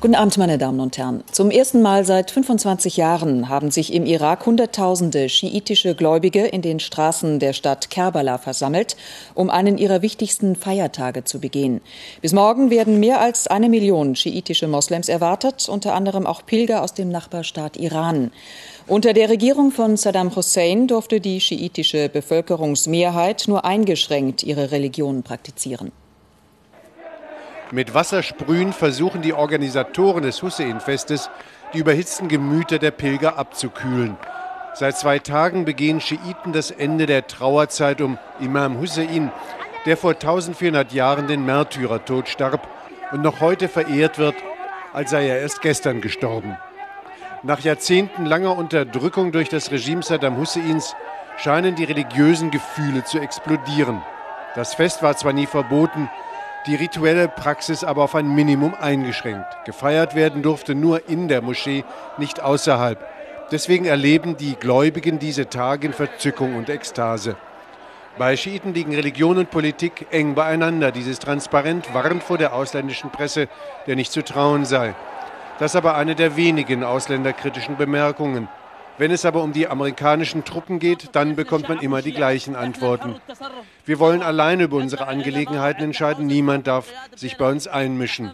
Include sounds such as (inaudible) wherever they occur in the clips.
Guten Abend, meine Damen und Herren. Zum ersten Mal seit 25 Jahren haben sich im Irak Hunderttausende schiitische Gläubige in den Straßen der Stadt Kerbala versammelt, um einen ihrer wichtigsten Feiertage zu begehen. Bis morgen werden mehr als eine Million schiitische Moslems erwartet, unter anderem auch Pilger aus dem Nachbarstaat Iran. Unter der Regierung von Saddam Hussein durfte die schiitische Bevölkerungsmehrheit nur eingeschränkt ihre Religion praktizieren. Mit Wassersprühen versuchen die Organisatoren des Hussein-Festes, die überhitzten Gemüter der Pilger abzukühlen. Seit zwei Tagen begehen Schiiten das Ende der Trauerzeit um Imam Hussein, der vor 1400 Jahren den Märtyrertod starb und noch heute verehrt wird, als sei er erst gestern gestorben. Nach Jahrzehnten langer Unterdrückung durch das Regime Saddam Husseins scheinen die religiösen Gefühle zu explodieren. Das Fest war zwar nie verboten, die rituelle Praxis aber auf ein Minimum eingeschränkt. Gefeiert werden durfte nur in der Moschee, nicht außerhalb. Deswegen erleben die Gläubigen diese Tage in Verzückung und Ekstase. Bei Schiiten liegen Religion und Politik eng beieinander. Dieses Transparent warnt vor der ausländischen Presse, der nicht zu trauen sei. Das ist aber eine der wenigen ausländerkritischen Bemerkungen. Wenn es aber um die amerikanischen Truppen geht, dann bekommt man immer die gleichen Antworten. Wir wollen alleine über unsere Angelegenheiten entscheiden. Niemand darf sich bei uns einmischen.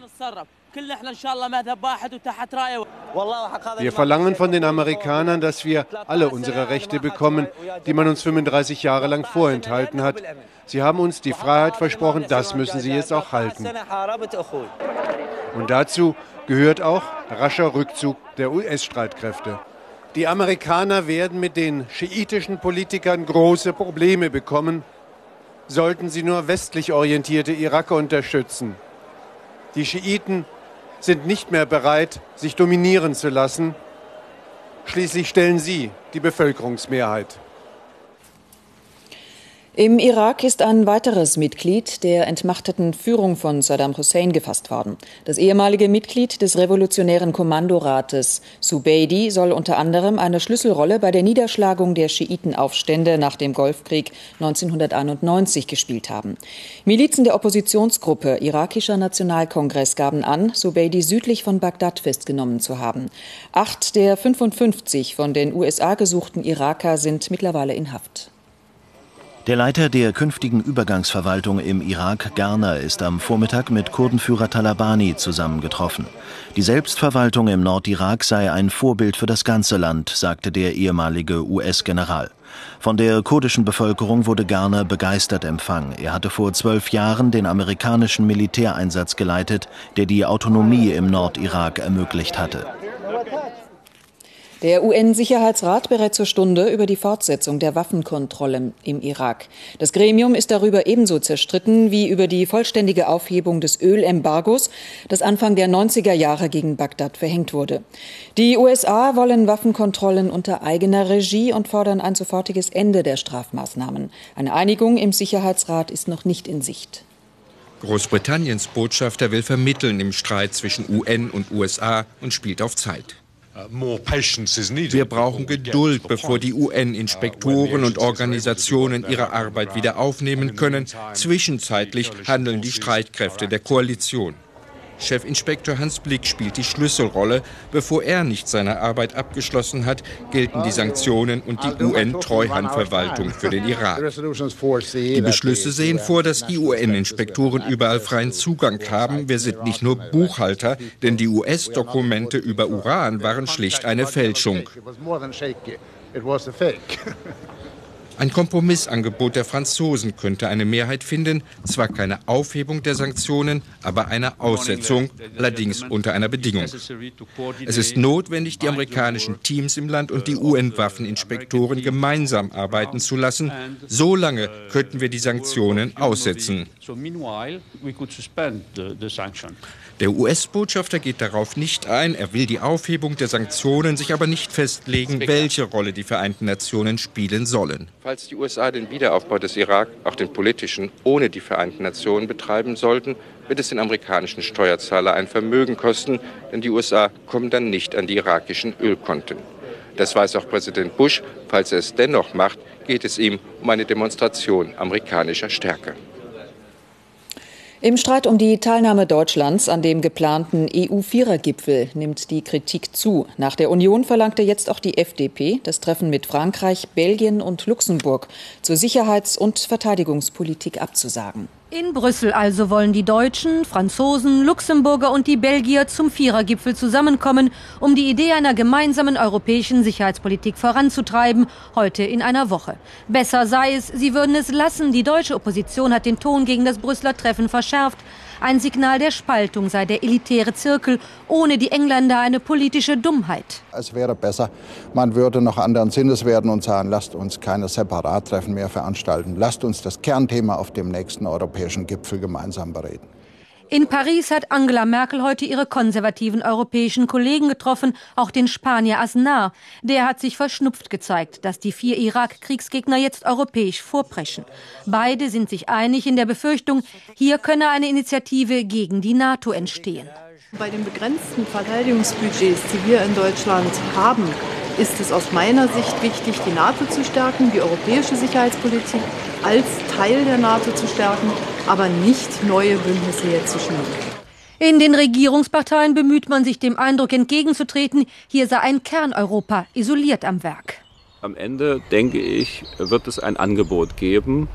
Wir verlangen von den Amerikanern, dass wir alle unsere Rechte bekommen, die man uns 35 Jahre lang vorenthalten hat. Sie haben uns die Freiheit versprochen, das müssen sie jetzt auch halten. Und dazu gehört auch rascher Rückzug der US-Streitkräfte. Die Amerikaner werden mit den schiitischen Politikern große Probleme bekommen, sollten sie nur westlich orientierte Iraker unterstützen. Die Schiiten sind nicht mehr bereit, sich dominieren zu lassen. Schließlich stellen sie die Bevölkerungsmehrheit. Im Irak ist ein weiteres Mitglied der entmachteten Führung von Saddam Hussein gefasst worden. Das ehemalige Mitglied des revolutionären Kommandorates Subeidi soll unter anderem eine Schlüsselrolle bei der Niederschlagung der Schiitenaufstände nach dem Golfkrieg 1991 gespielt haben. Milizen der Oppositionsgruppe Irakischer Nationalkongress gaben an, Subeidi südlich von Bagdad festgenommen zu haben. Acht der 55 von den USA gesuchten Iraker sind mittlerweile in Haft. Der Leiter der künftigen Übergangsverwaltung im Irak, Garner, ist am Vormittag mit Kurdenführer Talabani zusammengetroffen. Die Selbstverwaltung im Nordirak sei ein Vorbild für das ganze Land, sagte der ehemalige US-General. Von der kurdischen Bevölkerung wurde Garner begeistert empfangen. Er hatte vor zwölf Jahren den amerikanischen Militäreinsatz geleitet, der die Autonomie im Nordirak ermöglicht hatte. Der UN-Sicherheitsrat berät zur Stunde über die Fortsetzung der Waffenkontrolle im Irak. Das Gremium ist darüber ebenso zerstritten wie über die vollständige Aufhebung des Ölembargos, das Anfang der 90er Jahre gegen Bagdad verhängt wurde. Die USA wollen Waffenkontrollen unter eigener Regie und fordern ein sofortiges Ende der Strafmaßnahmen. Eine Einigung im Sicherheitsrat ist noch nicht in Sicht. Großbritanniens Botschafter will vermitteln im Streit zwischen UN und USA und spielt auf Zeit. Wir brauchen Geduld, bevor die UN-Inspektoren und Organisationen ihre Arbeit wieder aufnehmen können. Zwischenzeitlich handeln die Streitkräfte der Koalition. Chefinspektor Hans Blick spielt die Schlüsselrolle. Bevor er nicht seine Arbeit abgeschlossen hat, gelten die Sanktionen und die UN-Treuhandverwaltung für den Irak. Die Beschlüsse sehen vor, dass die UN-Inspektoren überall freien Zugang haben. Wir sind nicht nur Buchhalter, denn die US-Dokumente über Uran waren schlicht eine Fälschung. (laughs) Ein Kompromissangebot der Franzosen könnte eine Mehrheit finden, zwar keine Aufhebung der Sanktionen, aber eine Aussetzung, allerdings unter einer Bedingung. Es ist notwendig, die amerikanischen Teams im Land und die UN-Waffeninspektoren gemeinsam arbeiten zu lassen. So lange könnten wir die Sanktionen aussetzen. Der US-Botschafter geht darauf nicht ein. Er will die Aufhebung der Sanktionen, sich aber nicht festlegen, welche Rolle die Vereinten Nationen spielen sollen. Falls die USA den Wiederaufbau des Irak, auch den politischen, ohne die Vereinten Nationen betreiben sollten, wird es den amerikanischen Steuerzahler ein Vermögen kosten, denn die USA kommen dann nicht an die irakischen Ölkonten. Das weiß auch Präsident Bush. Falls er es dennoch macht, geht es ihm um eine Demonstration amerikanischer Stärke. Im Streit um die Teilnahme Deutschlands an dem geplanten EU-Vierergipfel nimmt die Kritik zu. Nach der Union verlangte jetzt auch die FDP das Treffen mit Frankreich, Belgien und Luxemburg zur Sicherheits- und Verteidigungspolitik abzusagen. In Brüssel also wollen die Deutschen, Franzosen, Luxemburger und die Belgier zum Vierergipfel zusammenkommen, um die Idee einer gemeinsamen europäischen Sicherheitspolitik voranzutreiben, heute in einer Woche. Besser sei es, sie würden es lassen. Die deutsche Opposition hat den Ton gegen das Brüsseler Treffen verschärft. Ein Signal der Spaltung sei der elitäre Zirkel, ohne die Engländer eine politische Dummheit. Es wäre besser, man würde noch anderen Sinnes werden und sagen, lasst uns keine Separattreffen mehr veranstalten. Lasst uns das Kernthema auf dem nächsten europäischen Gipfel gemeinsam bereden. In Paris hat Angela Merkel heute ihre konservativen europäischen Kollegen getroffen, auch den Spanier Aznar. Der hat sich verschnupft gezeigt, dass die vier Irak-Kriegsgegner jetzt europäisch vorpreschen. Beide sind sich einig in der Befürchtung, hier könne eine Initiative gegen die NATO entstehen. Bei den begrenzten Verteidigungsbudgets, die wir in Deutschland haben, ist es aus meiner Sicht wichtig, die NATO zu stärken, die europäische Sicherheitspolitik als Teil der NATO zu stärken, aber nicht neue Bündnisse jetzt zu schnüren. In den Regierungsparteien bemüht man sich dem Eindruck entgegenzutreten, hier sei ein Kerneuropa isoliert am Werk. Am Ende, denke ich, wird es ein Angebot geben,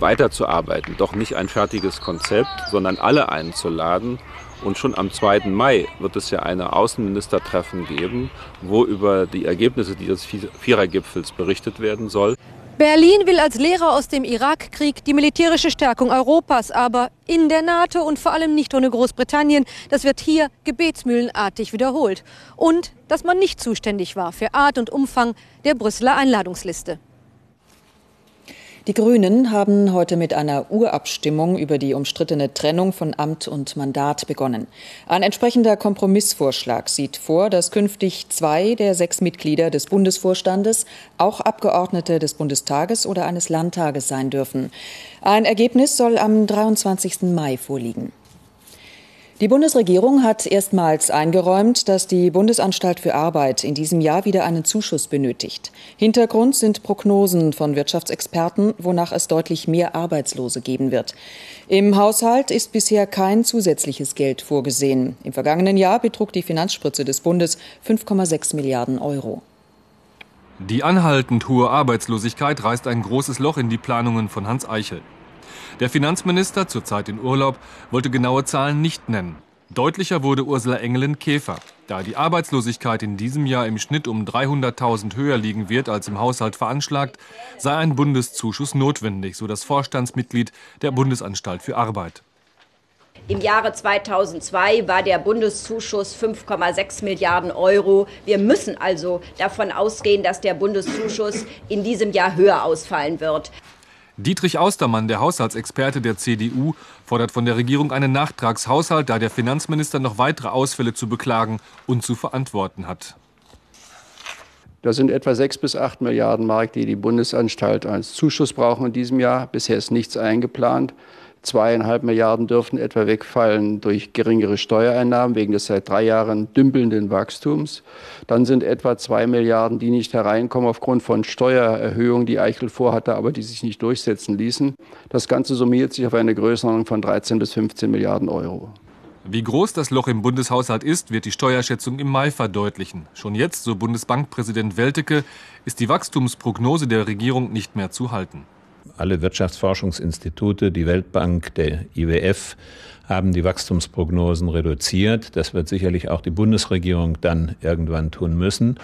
weiterzuarbeiten. Doch nicht ein fertiges Konzept, sondern alle einzuladen und schon am 2. Mai wird es ja eine Außenministertreffen geben, wo über die Ergebnisse dieses Vierergipfels berichtet werden soll. Berlin will als Lehrer aus dem Irakkrieg die militärische Stärkung Europas, aber in der NATO und vor allem nicht ohne Großbritannien. Das wird hier gebetsmühlenartig wiederholt. Und dass man nicht zuständig war für Art und Umfang der Brüsseler Einladungsliste. Die Grünen haben heute mit einer Urabstimmung über die umstrittene Trennung von Amt und Mandat begonnen. Ein entsprechender Kompromissvorschlag sieht vor, dass künftig zwei der sechs Mitglieder des Bundesvorstandes auch Abgeordnete des Bundestages oder eines Landtages sein dürfen. Ein Ergebnis soll am 23. Mai vorliegen. Die Bundesregierung hat erstmals eingeräumt, dass die Bundesanstalt für Arbeit in diesem Jahr wieder einen Zuschuss benötigt. Hintergrund sind Prognosen von Wirtschaftsexperten, wonach es deutlich mehr Arbeitslose geben wird. Im Haushalt ist bisher kein zusätzliches Geld vorgesehen. Im vergangenen Jahr betrug die Finanzspritze des Bundes 5,6 Milliarden Euro. Die anhaltend hohe Arbeitslosigkeit reißt ein großes Loch in die Planungen von Hans Eichel. Der Finanzminister, zurzeit in Urlaub, wollte genaue Zahlen nicht nennen. Deutlicher wurde Ursula Engelin Käfer. Da die Arbeitslosigkeit in diesem Jahr im Schnitt um 300.000 höher liegen wird als im Haushalt veranschlagt, sei ein Bundeszuschuss notwendig, so das Vorstandsmitglied der Bundesanstalt für Arbeit. Im Jahre 2002 war der Bundeszuschuss 5,6 Milliarden Euro. Wir müssen also davon ausgehen, dass der Bundeszuschuss in diesem Jahr höher ausfallen wird. Dietrich Austermann, der Haushaltsexperte der CDU, fordert von der Regierung einen Nachtragshaushalt, da der Finanzminister noch weitere Ausfälle zu beklagen und zu verantworten hat. Das sind etwa sechs bis acht Milliarden Mark, die die Bundesanstalt als Zuschuss brauchen in diesem Jahr. Bisher ist nichts eingeplant. Zweieinhalb Milliarden dürften etwa wegfallen durch geringere Steuereinnahmen wegen des seit drei Jahren dümpelnden Wachstums. Dann sind etwa zwei Milliarden, die nicht hereinkommen aufgrund von Steuererhöhungen, die Eichel vorhatte, aber die sich nicht durchsetzen ließen. Das Ganze summiert sich auf eine Größenordnung von 13 bis 15 Milliarden Euro. Wie groß das Loch im Bundeshaushalt ist, wird die Steuerschätzung im Mai verdeutlichen. Schon jetzt, so Bundesbankpräsident Welteke, ist die Wachstumsprognose der Regierung nicht mehr zu halten. Alle Wirtschaftsforschungsinstitute, die Weltbank, der IWF haben die Wachstumsprognosen reduziert. Das wird sicherlich auch die Bundesregierung dann irgendwann tun müssen.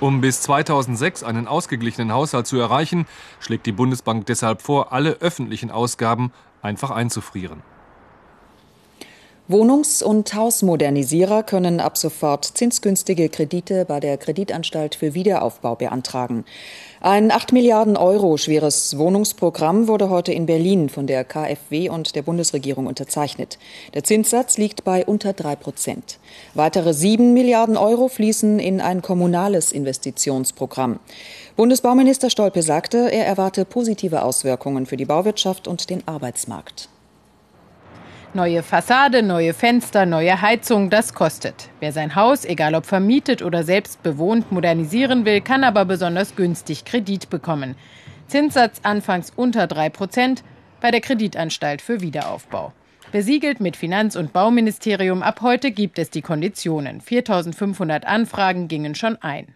Um bis 2006 einen ausgeglichenen Haushalt zu erreichen, schlägt die Bundesbank deshalb vor, alle öffentlichen Ausgaben einfach einzufrieren. Wohnungs- und Hausmodernisierer können ab sofort zinsgünstige Kredite bei der Kreditanstalt für Wiederaufbau beantragen. Ein 8 Milliarden Euro schweres Wohnungsprogramm wurde heute in Berlin von der KfW und der Bundesregierung unterzeichnet. Der Zinssatz liegt bei unter drei Prozent. Weitere 7 Milliarden Euro fließen in ein kommunales Investitionsprogramm. Bundesbauminister Stolpe sagte, er erwarte positive Auswirkungen für die Bauwirtschaft und den Arbeitsmarkt. Neue Fassade, neue Fenster, neue Heizung, das kostet. Wer sein Haus, egal ob vermietet oder selbst bewohnt, modernisieren will, kann aber besonders günstig Kredit bekommen. Zinssatz anfangs unter 3 Prozent bei der Kreditanstalt für Wiederaufbau. Besiegelt mit Finanz- und Bauministerium, ab heute gibt es die Konditionen. 4500 Anfragen gingen schon ein.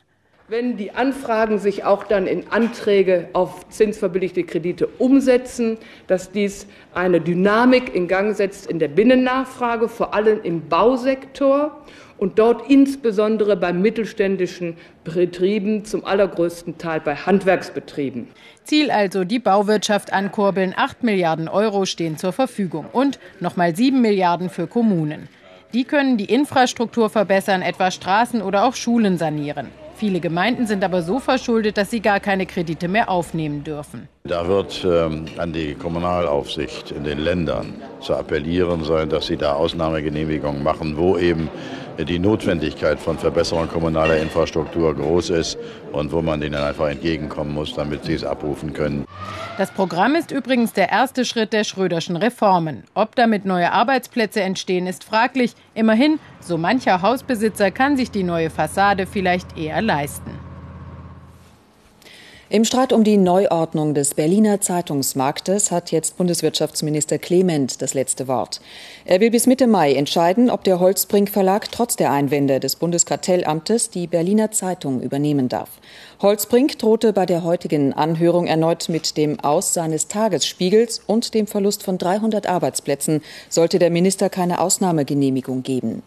Wenn die Anfragen sich auch dann in Anträge auf zinsverbilligte Kredite umsetzen, dass dies eine Dynamik in Gang setzt in der Binnennachfrage, vor allem im Bausektor und dort insbesondere bei mittelständischen Betrieben, zum allergrößten Teil bei Handwerksbetrieben. Ziel also die Bauwirtschaft ankurbeln. 8 Milliarden Euro stehen zur Verfügung und nochmal 7 Milliarden für Kommunen. Die können die Infrastruktur verbessern, etwa Straßen oder auch Schulen sanieren. Viele Gemeinden sind aber so verschuldet, dass sie gar keine Kredite mehr aufnehmen dürfen. Da wird ähm, an die Kommunalaufsicht in den Ländern zu appellieren sein, dass sie da Ausnahmegenehmigungen machen, wo eben die Notwendigkeit von Verbesserung kommunaler Infrastruktur groß ist und wo man ihnen einfach entgegenkommen muss, damit sie es abrufen können. Das Programm ist übrigens der erste Schritt der Schröderschen Reformen. Ob damit neue Arbeitsplätze entstehen, ist fraglich. Immerhin, so mancher Hausbesitzer kann sich die neue Fassade vielleicht eher leisten. Im Streit um die Neuordnung des Berliner Zeitungsmarktes hat jetzt Bundeswirtschaftsminister Clement das letzte Wort. Er will bis Mitte Mai entscheiden, ob der Holzbrink Verlag trotz der Einwände des Bundeskartellamtes die Berliner Zeitung übernehmen darf. Holzbrink drohte bei der heutigen Anhörung erneut mit dem Aus seines Tagesspiegels und dem Verlust von 300 Arbeitsplätzen, sollte der Minister keine Ausnahmegenehmigung geben.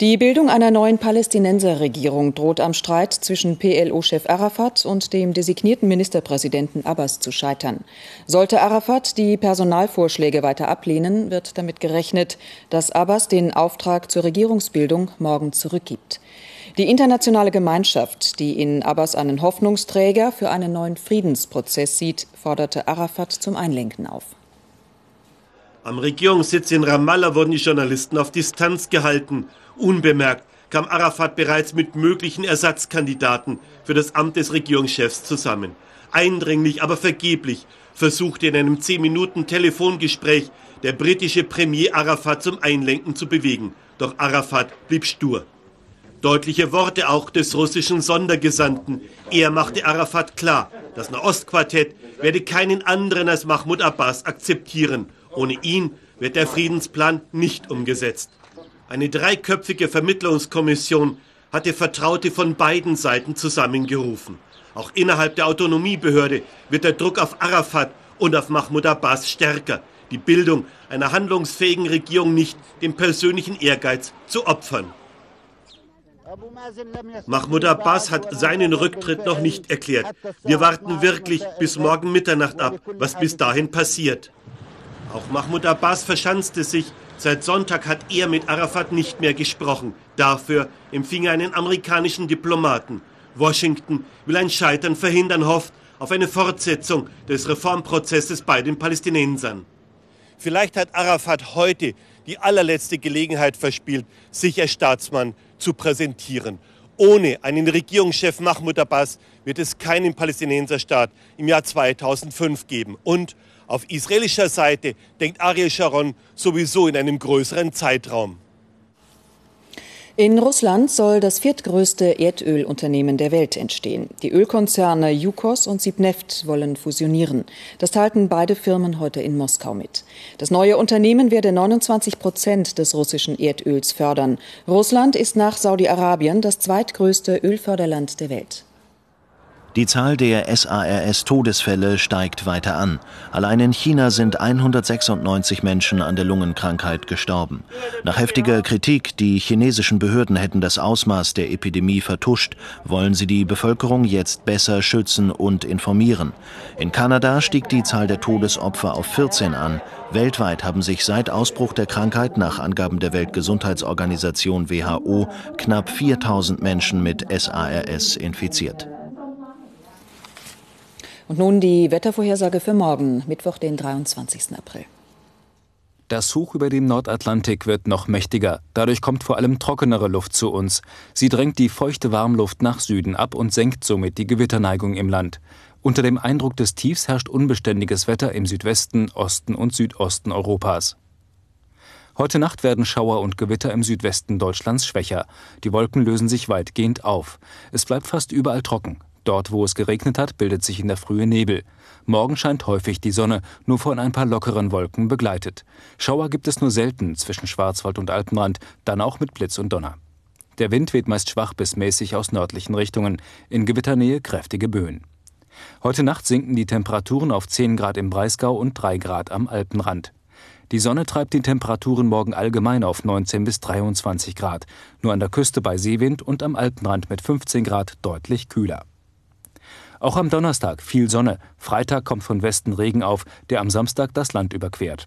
Die Bildung einer neuen Palästinenserregierung droht am Streit zwischen PLO-Chef Arafat und dem designierten Ministerpräsidenten Abbas zu scheitern. Sollte Arafat die Personalvorschläge weiter ablehnen, wird damit gerechnet, dass Abbas den Auftrag zur Regierungsbildung morgen zurückgibt. Die internationale Gemeinschaft, die in Abbas einen Hoffnungsträger für einen neuen Friedensprozess sieht, forderte Arafat zum Einlenken auf. Am Regierungssitz in Ramallah wurden die Journalisten auf Distanz gehalten. Unbemerkt kam Arafat bereits mit möglichen Ersatzkandidaten für das Amt des Regierungschefs zusammen. Eindringlich, aber vergeblich versuchte in einem 10 Minuten Telefongespräch der britische Premier Arafat zum Einlenken zu bewegen. Doch Arafat blieb stur. Deutliche Worte auch des russischen Sondergesandten. Er machte Arafat klar, das Nahostquartett werde keinen anderen als Mahmoud Abbas akzeptieren. Ohne ihn wird der Friedensplan nicht umgesetzt. Eine dreiköpfige Vermittlungskommission hatte Vertraute von beiden Seiten zusammengerufen. Auch innerhalb der Autonomiebehörde wird der Druck auf Arafat und auf Mahmoud Abbas stärker, die Bildung einer handlungsfähigen Regierung nicht dem persönlichen Ehrgeiz zu opfern. Mahmoud Abbas hat seinen Rücktritt noch nicht erklärt. Wir warten wirklich bis morgen Mitternacht ab, was bis dahin passiert. Auch Mahmoud Abbas verschanzte sich Seit Sonntag hat er mit Arafat nicht mehr gesprochen. Dafür empfing er einen amerikanischen Diplomaten. Washington will ein Scheitern verhindern, hofft auf eine Fortsetzung des Reformprozesses bei den Palästinensern. Vielleicht hat Arafat heute die allerletzte Gelegenheit verspielt, sich als Staatsmann zu präsentieren. Ohne einen Regierungschef Mahmoud Abbas wird es keinen Palästinenserstaat im Jahr 2005 geben. Und auf israelischer Seite denkt Ariel Sharon sowieso in einem größeren Zeitraum. In Russland soll das viertgrößte Erdölunternehmen der Welt entstehen. Die Ölkonzerne Yukos und Sibneft wollen fusionieren. Das teilten beide Firmen heute in Moskau mit. Das neue Unternehmen werde 29 Prozent des russischen Erdöls fördern. Russland ist nach Saudi-Arabien das zweitgrößte Ölförderland der Welt. Die Zahl der SARS-Todesfälle steigt weiter an. Allein in China sind 196 Menschen an der Lungenkrankheit gestorben. Nach heftiger Kritik, die chinesischen Behörden hätten das Ausmaß der Epidemie vertuscht, wollen sie die Bevölkerung jetzt besser schützen und informieren. In Kanada stieg die Zahl der Todesopfer auf 14 an. Weltweit haben sich seit Ausbruch der Krankheit nach Angaben der Weltgesundheitsorganisation WHO knapp 4000 Menschen mit SARS infiziert. Und nun die Wettervorhersage für morgen, Mittwoch, den 23. April. Das Hoch über dem Nordatlantik wird noch mächtiger. Dadurch kommt vor allem trockenere Luft zu uns. Sie drängt die feuchte Warmluft nach Süden ab und senkt somit die Gewitterneigung im Land. Unter dem Eindruck des Tiefs herrscht unbeständiges Wetter im Südwesten, Osten und Südosten Europas. Heute Nacht werden Schauer und Gewitter im Südwesten Deutschlands schwächer. Die Wolken lösen sich weitgehend auf. Es bleibt fast überall trocken. Dort, wo es geregnet hat, bildet sich in der Frühe Nebel. Morgen scheint häufig die Sonne, nur von ein paar lockeren Wolken begleitet. Schauer gibt es nur selten zwischen Schwarzwald und Alpenrand, dann auch mit Blitz und Donner. Der Wind weht meist schwach bis mäßig aus nördlichen Richtungen, in Gewitternähe kräftige Böen. Heute Nacht sinken die Temperaturen auf 10 Grad im Breisgau und 3 Grad am Alpenrand. Die Sonne treibt die Temperaturen morgen allgemein auf 19 bis 23 Grad, nur an der Küste bei Seewind und am Alpenrand mit 15 Grad deutlich kühler. Auch am Donnerstag viel Sonne, Freitag kommt von Westen Regen auf, der am Samstag das Land überquert.